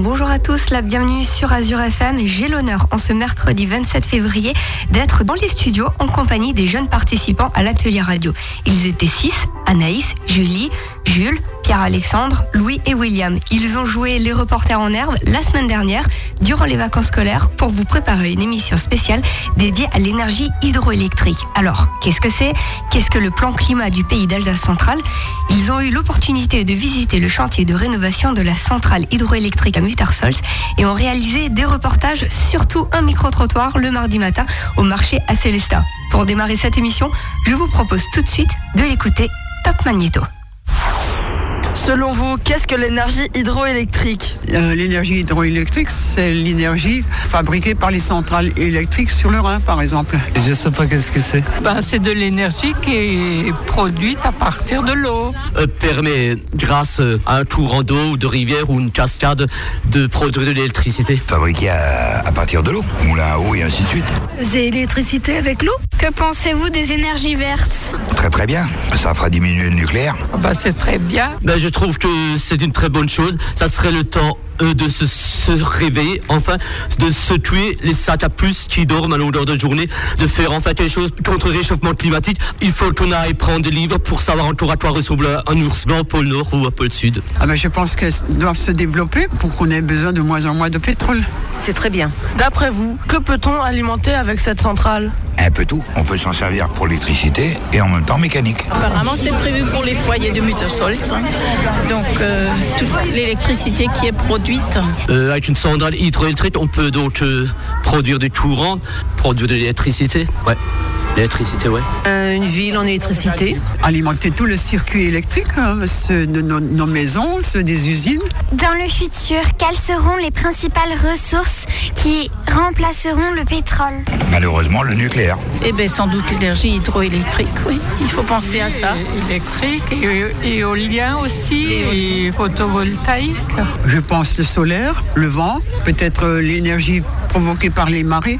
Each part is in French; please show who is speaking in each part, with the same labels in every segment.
Speaker 1: Bonjour à tous, la bienvenue sur Azure FM. J'ai l'honneur en ce mercredi 27 février d'être dans les studios en compagnie des jeunes participants à l'atelier radio. Ils étaient six, Anaïs, Julie, Jules, Pierre-Alexandre, Louis et William. Ils ont joué les reporters en herbe la semaine dernière durant les vacances scolaires pour vous préparer une émission spéciale dédiée à l'énergie hydroélectrique. Alors, qu'est-ce que c'est? Qu'est-ce que le plan climat du pays d'Alsace centrale? Ils ont eu l'opportunité de visiter le chantier de rénovation de la centrale hydroélectrique à Muttersols et ont réalisé des reportages, surtout un micro-trottoir le mardi matin au marché à Célestat. Pour démarrer cette émission, je vous propose tout de suite de l'écouter Top Magneto.
Speaker 2: Selon vous, qu'est-ce que l'énergie hydroélectrique
Speaker 3: euh, L'énergie hydroélectrique, c'est l'énergie fabriquée par les centrales électriques sur le Rhin, par exemple.
Speaker 4: Je ne sais pas qu'est-ce que c'est.
Speaker 5: Ben, c'est de l'énergie qui est produite à partir de l'eau.
Speaker 6: Euh, permet, grâce à un tour d'eau ou de rivière ou une cascade, de produire de l'électricité.
Speaker 7: Fabriquée à, à, partir de l'eau, moulin à eau et ainsi de suite.
Speaker 8: C'est l'électricité avec l'eau
Speaker 9: Que pensez-vous des énergies vertes?
Speaker 7: Très très bien. Ça fera diminuer le nucléaire.
Speaker 5: Ben, c'est très bien.
Speaker 6: Ben, je trouve que c'est une très bonne chose. Ça serait le temps euh, de se, se, réveiller, enfin, de se tuer les sacs à plus qui dorment à longueur de journée, de faire enfin quelque chose contre le réchauffement climatique. Il faut qu'on aille prendre des livres pour savoir en quoi ressemble un ours blanc, pôle nord ou un pôle sud.
Speaker 3: Ah ben, je pense qu'elles doivent se développer pour qu'on ait besoin de moins en moins de pétrole.
Speaker 2: C'est très bien. D'après vous, que peut-on alimenter avec cette centrale?
Speaker 7: Un peu tout. On peut s'en servir pour l'électricité et en même temps mécanique.
Speaker 10: Apparemment, c'est prévu pour les foyers de Muttersols. Hein. Donc, euh, toute l'électricité qui est produite.
Speaker 6: Euh, avec une centrale hydroélectrique, on peut donc euh, produire du courant, produire de l'électricité. Ouais. L'électricité, ouais.
Speaker 2: Euh, une ville en électricité.
Speaker 3: Alimenter tout le circuit électrique, hein, ceux de nos, nos, maisons, ceux des usines.
Speaker 9: Dans le futur, quelles seront les principales ressources qui remplaceront le pétrole?
Speaker 7: Malheureusement, le nucléaire.
Speaker 10: Eh bien, sans doute l'énergie hydroélectrique, oui. Il faut penser à ça.
Speaker 5: Électrique, et éolien aussi, et, et photovoltaïque.
Speaker 3: Je pense le solaire, le vent, peut-être l'énergie provoquée par les marées.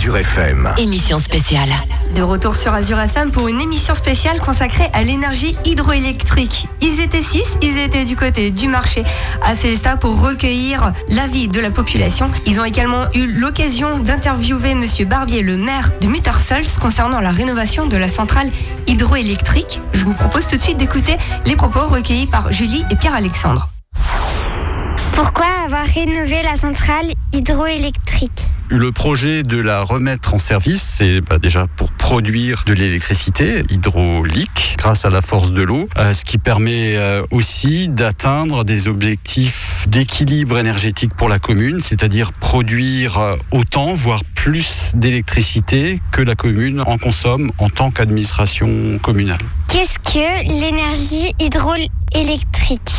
Speaker 4: Azure FM. Émission spéciale.
Speaker 1: De retour sur Azure FM pour une émission spéciale consacrée à l'énergie hydroélectrique. Ils étaient six, ils étaient du côté du marché à Célestat pour recueillir l'avis de la population. Ils ont également eu l'occasion d'interviewer Monsieur Barbier, le maire de Muttersols, concernant la rénovation de la centrale hydroélectrique. Je vous propose tout de suite d'écouter les propos recueillis par Julie et Pierre-Alexandre.
Speaker 9: Pourquoi avoir rénové la centrale hydroélectrique?
Speaker 11: Le projet de la remettre en service, c'est bah, déjà pour produire de l'électricité hydraulique grâce à la force de l'eau, euh, ce qui permet euh, aussi d'atteindre des objectifs d'équilibre énergétique pour la commune, c'est-à-dire produire euh, autant, voire plus d'électricité que la commune en consomme en tant qu'administration communale.
Speaker 9: Qu'est-ce que l'énergie hydroélectrique?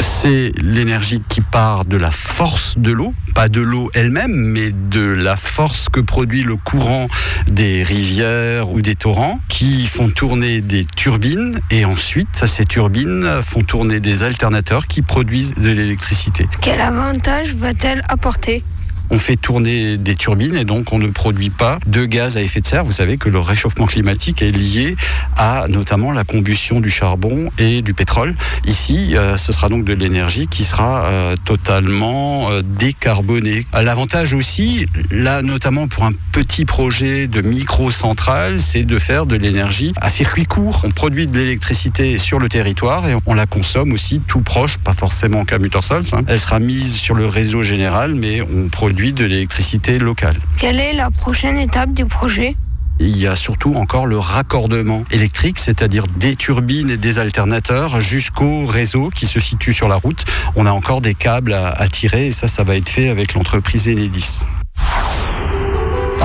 Speaker 11: C'est l'énergie qui part de la force de l'eau, pas de l'eau elle-même, mais de la force que produit le courant des rivières ou des torrents qui font tourner des turbines et ensuite ces turbines font tourner des alternateurs qui produisent de l'électricité.
Speaker 8: Quel avantage va-t-elle apporter?
Speaker 11: On fait tourner des turbines et donc on ne produit pas de gaz à effet de serre. Vous savez que le réchauffement climatique est lié à notamment la combustion du charbon et du pétrole. Ici, euh, ce sera donc de l'énergie qui sera euh, totalement euh, décarbonée. L'avantage aussi, là notamment pour un petit projet de micro-centrale, c'est de faire de l'énergie à circuit court. On produit de l'électricité sur le territoire et on la consomme aussi tout proche, pas forcément qu'à Muttersols. Hein. Elle sera mise sur le réseau général, mais on produit de l'électricité locale.
Speaker 8: Quelle est la prochaine étape du projet?
Speaker 11: Il y a surtout encore le raccordement électrique, c'est-à-dire des turbines et des alternateurs jusqu'au réseau qui se situe sur la route. On a encore des câbles à, tirer et ça, ça va être fait avec l'entreprise Enedis.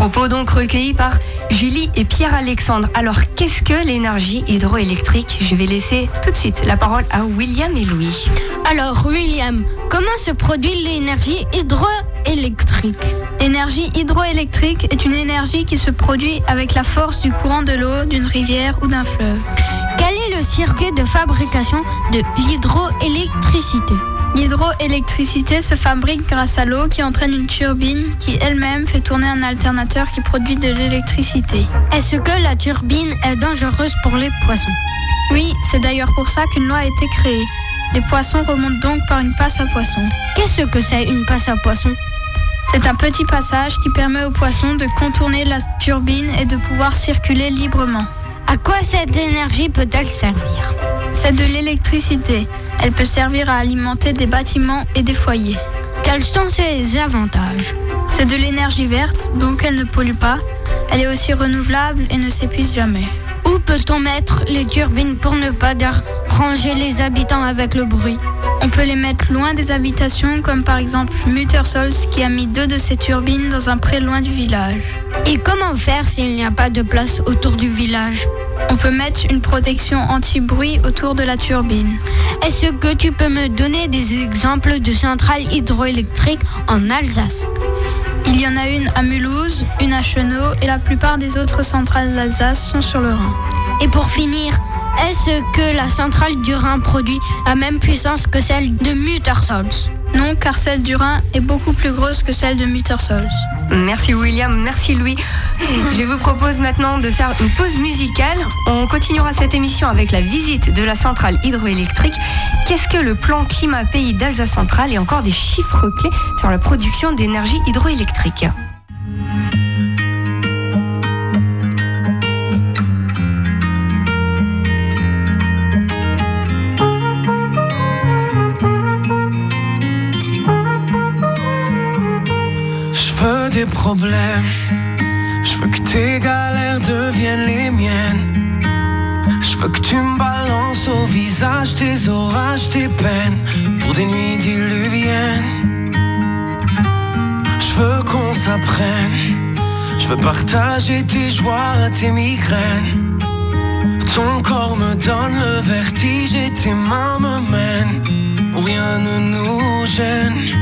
Speaker 1: Propos donc recueillis par Julie et Pierre-Alexandre. Alors, qu'est-ce que l'énergie hydroélectrique? Je vais laisser tout de suite la parole à William et Louis.
Speaker 12: Alors, William, comment se produit l'énergie hydroélectrique?
Speaker 13: L'énergie hydroélectrique est une énergie qui se produit avec la force du courant de l'eau, d'une rivière ou d'un fleuve.
Speaker 12: Quel est le circuit de fabrication de l'hydroélectricité?
Speaker 13: L'hydroélectricité se fabrique grâce à l'eau qui entraîne une turbine qui elle-même fait tourner un alternateur qui produit de l'électricité.
Speaker 12: Est-ce que la turbine est dangereuse pour les poissons?
Speaker 13: Oui, c'est d'ailleurs pour ça qu'une loi a été créée. Les poissons remontent donc par une passe à poissons.
Speaker 12: Qu'est-ce que c'est une passe à poissons?
Speaker 13: C'est un petit passage qui permet aux poissons de contourner la turbine et de pouvoir circuler librement.
Speaker 12: À quoi cette énergie peut-elle servir?
Speaker 13: C'est de l'électricité. Elle peut servir à alimenter des bâtiments et des foyers.
Speaker 12: Quels sont ses avantages?
Speaker 13: C'est de l'énergie verte, donc elle ne pollue pas. Elle est aussi renouvelable et ne s'épuise jamais.
Speaker 12: Où peut-on mettre les turbines pour ne pas déranger les habitants avec le bruit?
Speaker 13: On peut les mettre loin des habitations, comme par exemple Muttersols qui a mis deux de ses turbines dans un pré loin du village.
Speaker 12: Et comment faire s'il n'y a pas de place autour du village?
Speaker 13: On peut mettre une protection anti-bruit autour de la turbine.
Speaker 12: Est-ce que tu peux me donner des exemples de centrales hydroélectriques en Alsace?
Speaker 13: Il y en a une à Mulhouse, une à Chenot et la plupart des autres centrales d'Alsace sont sur le Rhin.
Speaker 12: Et pour finir, est-ce que la centrale du Rhin produit la même puissance que celle de Muttersols
Speaker 13: non, car celle du Rhin est beaucoup plus grosse que celle de Muttersols.
Speaker 1: Merci William, merci Louis. Je vous propose maintenant de faire une pause musicale. On continuera cette émission avec la visite de la centrale hydroélectrique. Qu'est-ce que le plan climat pays d'Alsace centrale et encore des chiffres clés sur la production d'énergie hydroélectrique?
Speaker 14: Je veux que tes galères deviennent les miennes. Je veux que tu me balances au visage tes orages, tes peines pour des nuits diluviennes. Je veux qu'on s'apprenne. Je veux partager tes joies, tes migraines. Ton corps me donne le vertige et tes mains me mènent rien ne nous gêne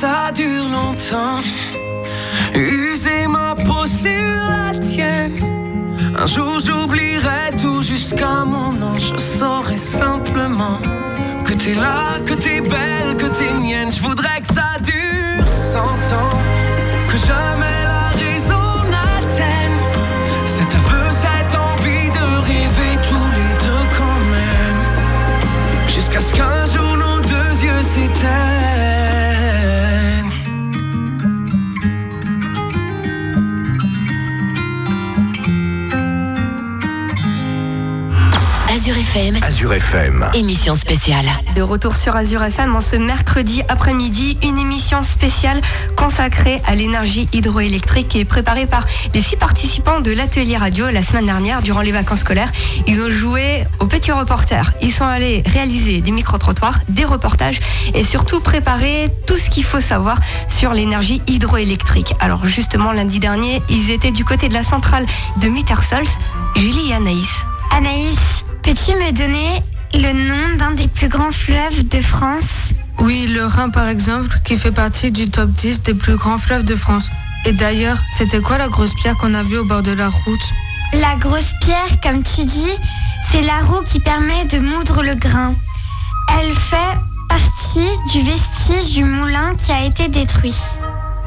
Speaker 14: Ça dure longtemps. User ma peau sur la tienne. Un jour j'oublierai tout jusqu'à mon nom. Je saurai simplement que t'es là, que t'es belle, que t'es mienne.
Speaker 4: Azure FM. émission spéciale.
Speaker 1: De retour sur Azure FM en ce mercredi après-midi, une émission spéciale consacrée à l'énergie hydroélectrique qui est préparée par les six participants de l'atelier radio la semaine dernière durant les vacances scolaires. Ils ont joué aux petits reporters. Ils sont allés réaliser des micro-trottoirs, des reportages et surtout préparer tout ce qu'il faut savoir sur l'énergie hydroélectrique. Alors justement, lundi dernier, ils étaient du côté de la centrale de Muttersols. Julie et Anaïs.
Speaker 9: Anaïs, peux-tu me donner le nom d'un des plus grands fleuves de France?
Speaker 2: Oui, le Rhin par exemple, qui fait partie du top 10 des plus grands fleuves de France. Et d'ailleurs, c'était quoi la grosse pierre qu'on a vue au bord de la route?
Speaker 9: La grosse pierre, comme tu dis, c'est la roue qui permet de moudre le grain. Elle fait partie du vestige du moulin qui a été détruit.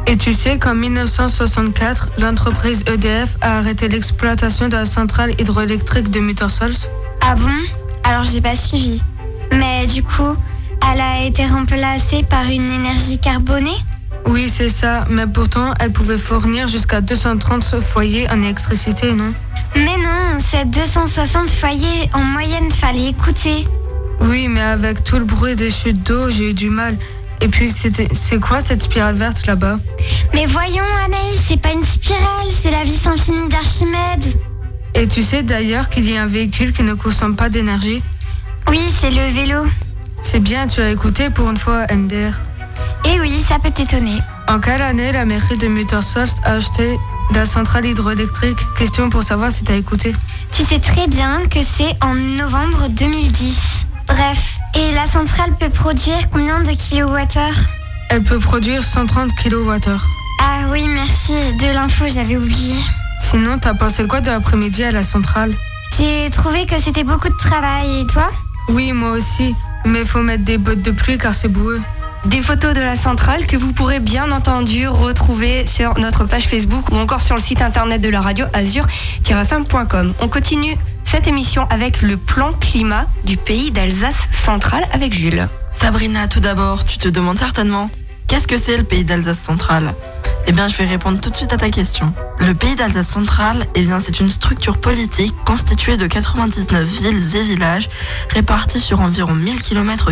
Speaker 2: Et tu sais qu'en 1964, l'entreprise EDF a arrêté l'exploitation de la centrale hydroélectrique de Muttersols?
Speaker 9: Ah bon Alors j'ai pas suivi. Mais du coup, elle a été remplacée par une énergie carbonée
Speaker 2: Oui, c'est ça, mais pourtant, elle pouvait fournir jusqu'à 230 foyers en électricité, non?
Speaker 9: Mais non, c'est 260 foyers en moyenne, fallait écouter.
Speaker 2: Oui, mais avec tout le bruit des chutes d'eau, j'ai eu du mal. Et puis, c'était- c'est quoi cette spirale verte là-bas?
Speaker 9: Mais voyons, Anaïs, c'est pas une spirale, c'est la vis infinie d'Archimède.
Speaker 2: Et tu sais d'ailleurs qu'il y a un véhicule qui ne consomme pas d'énergie
Speaker 9: Oui, c'est le vélo.
Speaker 2: C'est bien, tu as écouté pour une fois, MDR.
Speaker 9: Et oui, ça peut t'étonner.
Speaker 2: En quelle année la mairie de Muttersols a acheté la centrale hydroélectrique? Question pour savoir si t'as écouté.
Speaker 9: Tu sais très bien que c'est en novembre 2010. Bref, et la centrale peut produire combien de kilowattheures?
Speaker 2: Elle peut produire 130 kWh.
Speaker 9: Ah oui, merci de l'info, j'avais oublié.
Speaker 2: Sinon, t'as pensé quoi de l'après-midi à la centrale?
Speaker 9: J'ai trouvé que c'était beaucoup de travail, et toi?
Speaker 2: Oui, moi aussi. Mais faut mettre des bottes de pluie car c'est boueux.
Speaker 1: Des photos de la centrale que vous pourrez bien entendu retrouver sur notre page Facebook ou encore sur le site internet de la radio azur-fm.com. On continue cette émission avec le plan climat du pays d'Alsace centrale avec Jules.
Speaker 15: Sabrina, tout d'abord, tu te demandes certainement qu'est-ce que c'est le pays d'Alsace centrale?
Speaker 4: Eh bien, je vais répondre tout de suite à ta question. Le pays d'Alsace centrale, eh bien, c'est une structure politique constituée de 99 villes et villages répartis sur environ 1000 km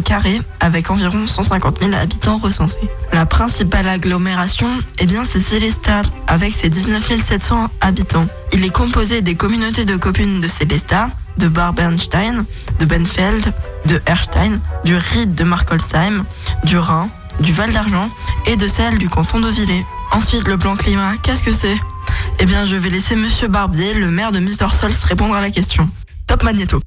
Speaker 4: avec environ 150 000 habitants recensés. La principale agglomération, eh bien, c'est Célestat avec ses 19 700 habitants. Il est composé des communautés de communes de Célestat, de Barbernstein, de Benfeld, de Erstein, du Ried de Markolsheim, du Rhin, du Val d'Argent et de celle du canton de Villers. Ensuite, le plan climat, qu'est-ce que c'est? Eh bien, je vais laisser Monsieur Barbier, le maire de Mustersols, répondre à la question. Top Magneto.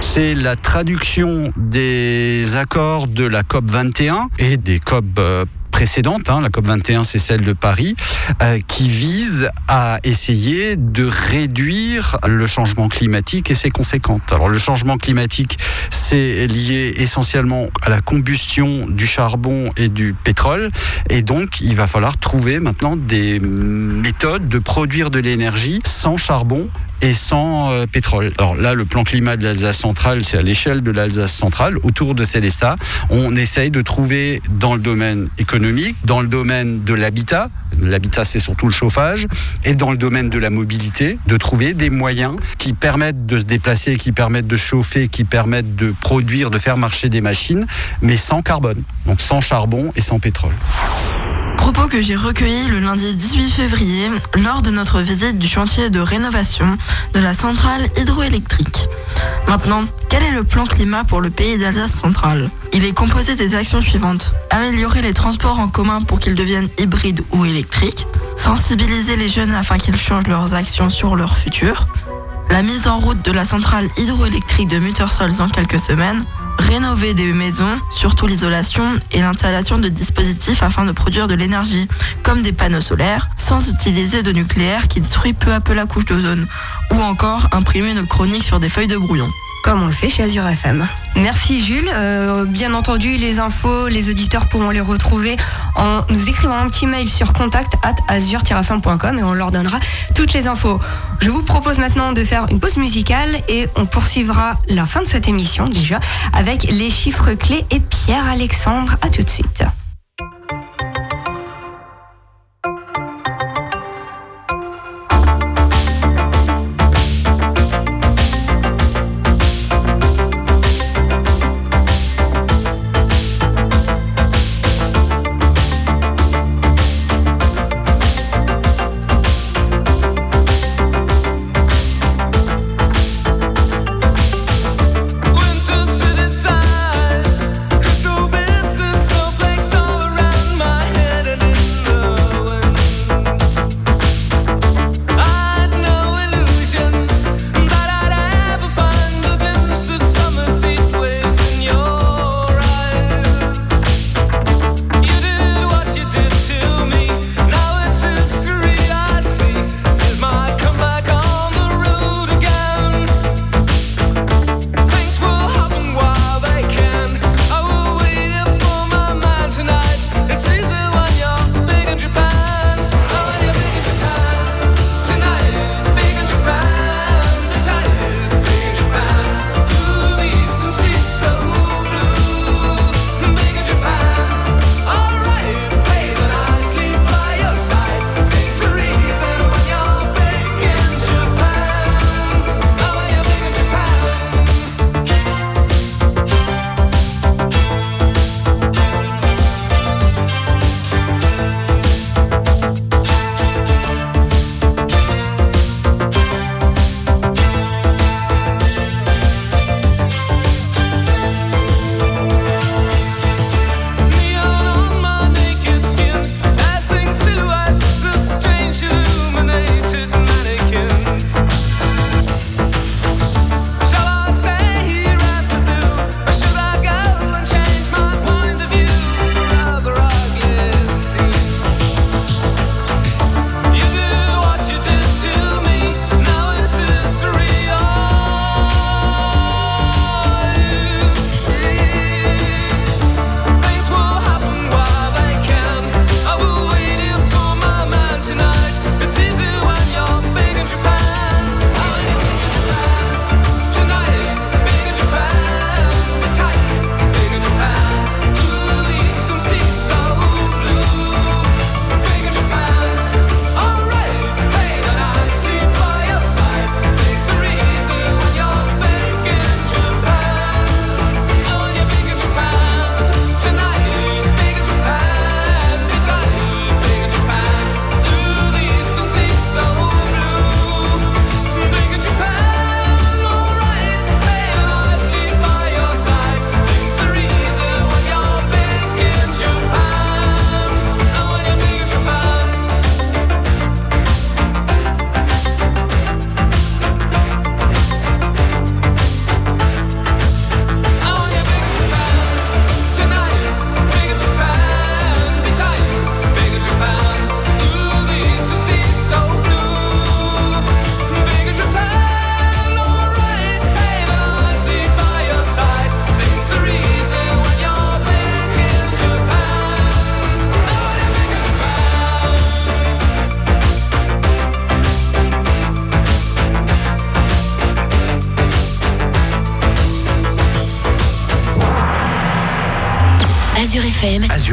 Speaker 11: C'est la traduction des accords de la COP 21 et des COP euh, précédente, hein, la COP 21 c'est celle de Paris, euh, qui vise à essayer de réduire le changement climatique et ses conséquences. Alors le changement climatique c'est lié essentiellement à la combustion du charbon et du pétrole et donc il va falloir trouver maintenant des méthodes de produire de l'énergie sans charbon et sans euh, pétrole. Alors là, le plan climat de l'Alsace centrale, c'est à l'échelle de l'Alsace centrale, autour de Célestat. On essaye de trouver dans le domaine économique, dans le domaine de l'habitat, l'habitat c'est surtout le chauffage, et dans le domaine de la mobilité, de trouver des moyens qui permettent de se déplacer, qui permettent de chauffer, qui permettent de produire, de faire marcher des machines, mais sans carbone, donc sans charbon et sans pétrole
Speaker 4: propos que j'ai recueillis le lundi 18 février lors de notre visite du chantier de rénovation de la centrale hydroélectrique. Maintenant, quel est le plan climat pour le pays d'Alsace centrale? Il est composé des actions suivantes. Améliorer les transports en commun pour qu'ils deviennent hybrides ou électriques, sensibiliser les jeunes afin qu'ils changent leurs actions sur leur futur, la mise en route de la centrale hydroélectrique de Muttersols en quelques semaines, rénover des maisons, surtout l'isolation et l'installation de dispositifs afin de produire de l'énergie, comme des panneaux solaires, sans utiliser de nucléaire qui détruit peu à peu la couche d'ozone, ou encore imprimer une chronique sur des feuilles de brouillon
Speaker 1: comme on le fait chez Azure FM. Merci Jules. Euh, bien entendu, les infos, les auditeurs pourront les retrouver en nous écrivant un petit mail sur contact at azure-fm.com et on leur donnera toutes les infos. Je vous propose maintenant de faire une pause musicale et on poursuivra la fin de cette émission déjà avec les chiffres clés et Pierre Alexandre. À tout de suite.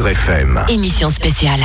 Speaker 15: Azure FM.
Speaker 16: Émission spéciale.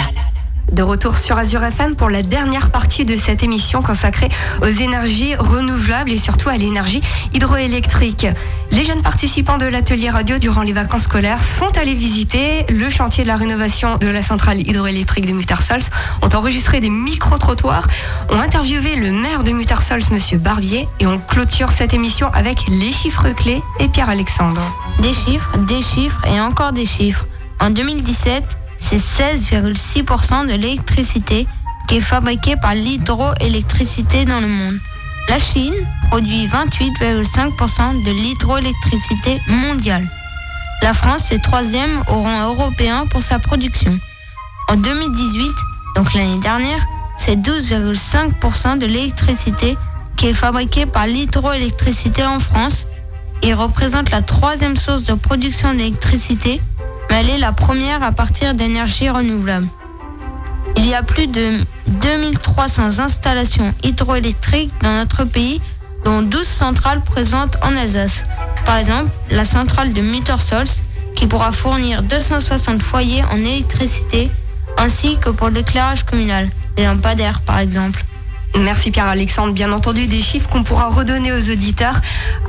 Speaker 1: De retour sur Azure FM pour la dernière partie de cette émission consacrée aux énergies renouvelables et surtout à l'énergie hydroélectrique. Les jeunes participants de l'atelier radio durant les vacances scolaires sont allés visiter le chantier de la rénovation de la centrale hydroélectrique de Muttersols, ont enregistré des micro-trottoirs, ont interviewé le maire de Muttersols, monsieur Barbier, et on clôture cette émission avec les chiffres clés et Pierre-Alexandre.
Speaker 12: Des chiffres, des chiffres et encore des chiffres. En 2017, c'est 16,6% de l'électricité qui est fabriquée par l'hydroélectricité dans le monde. La Chine produit 28,5% de l'hydroélectricité mondiale. La France est troisième au rang européen pour sa production. En 2018, donc l'année dernière, c'est 12,5% de l'électricité qui est fabriquée par l'hydroélectricité en France et représente la troisième source de production d'électricité mais elle est la première à partir d'énergie renouvelable. Il y a plus de 2300 installations hydroélectriques dans notre pays, dont 12 centrales présentes en Alsace. Par exemple, la centrale de Muttersols, qui pourra fournir 260 foyers en électricité, ainsi que pour l'éclairage communal, les lampadaires par exemple.
Speaker 1: Merci Pierre-Alexandre. Bien entendu, des chiffres qu'on pourra redonner aux auditeurs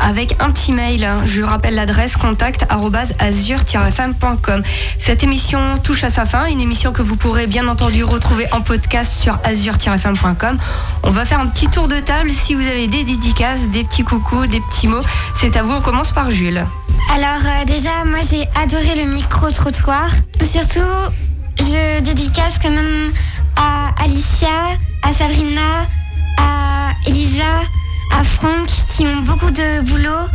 Speaker 1: avec un petit mail. Je rappelle l'adresse contact fmcom Cette émission touche à sa fin, une émission que vous pourrez bien entendu retrouver en podcast sur azur-fm.com. On va faire un petit tour de table. Si vous avez des dédicaces, des petits coucous, des petits mots, c'est à vous. On commence par Jules.
Speaker 9: Alors euh, déjà, moi j'ai adoré le micro-trottoir. Surtout, je dédicace quand même à Alicia, à Sabrina, à Elisa, à Franck qui ont beaucoup de boulot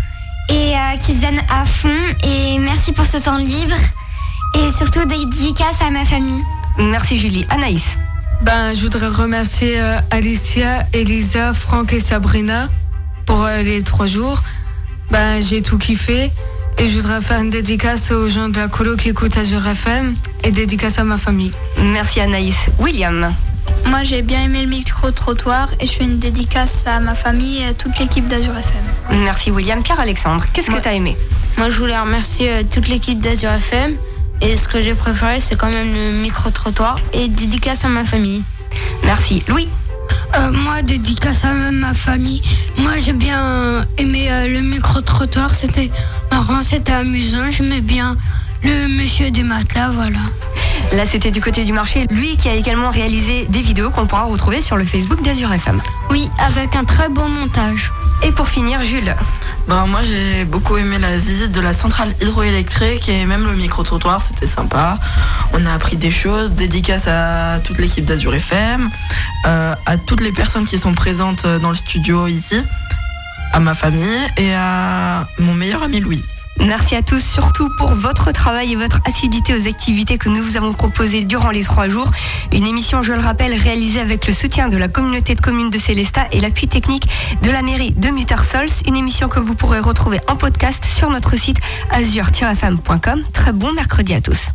Speaker 9: et euh, qui se donnent à fond. Et merci pour ce temps libre. Et surtout des dédicaces à ma famille.
Speaker 1: Merci Julie. Anaïs.
Speaker 2: Ben, je voudrais remercier euh, Alicia, Elisa, Franck et Sabrina pour euh, les trois jours. Ben, j'ai tout kiffé. Et je voudrais faire une dédicace aux gens de la colo qui écoutent Azure FM et dédicace à ma famille.
Speaker 1: Merci Anaïs. William.
Speaker 13: Moi, j'ai bien aimé le micro-trottoir et je fais une dédicace à ma famille et à toute l'équipe d'Azur FM.
Speaker 1: Merci William. Pierre-Alexandre, qu'est-ce que tu as aimé?
Speaker 12: Moi, je voulais remercier euh, toute l'équipe d'Azur FM et ce que j'ai préféré, c'est quand même le micro-trottoir et dédicace à ma famille.
Speaker 1: Merci. Louis
Speaker 8: euh, moi, dédicace à ma famille. Moi, j'ai bien aimé euh, le micro-trottoir. C'était marrant, c'était amusant. J'aimais bien le monsieur des matelas, voilà.
Speaker 1: Là, c'était du côté du marché. Lui qui a également réalisé des vidéos qu'on pourra retrouver sur le Facebook d'Azur FM.
Speaker 8: Oui, avec un très beau montage.
Speaker 1: Et pour finir, Jules.
Speaker 4: Ben, moi, j'ai beaucoup aimé la visite de la centrale hydroélectrique et même le micro-trottoir, c'était sympa. On a appris des choses, dédicace à toute l'équipe d'Azur FM, euh, à toutes les personnes qui sont présentes dans le studio ici, à ma famille et à mon meilleur ami Louis.
Speaker 1: Merci à tous, surtout pour votre travail et votre assiduité aux activités que nous vous avons proposées durant les trois jours. Une émission, je le rappelle, réalisée avec le soutien de la communauté de communes de Célestat et l'appui technique de la mairie de Muttersols. Une émission que vous pourrez retrouver en podcast sur notre site azur-fm.com. Très bon mercredi à tous.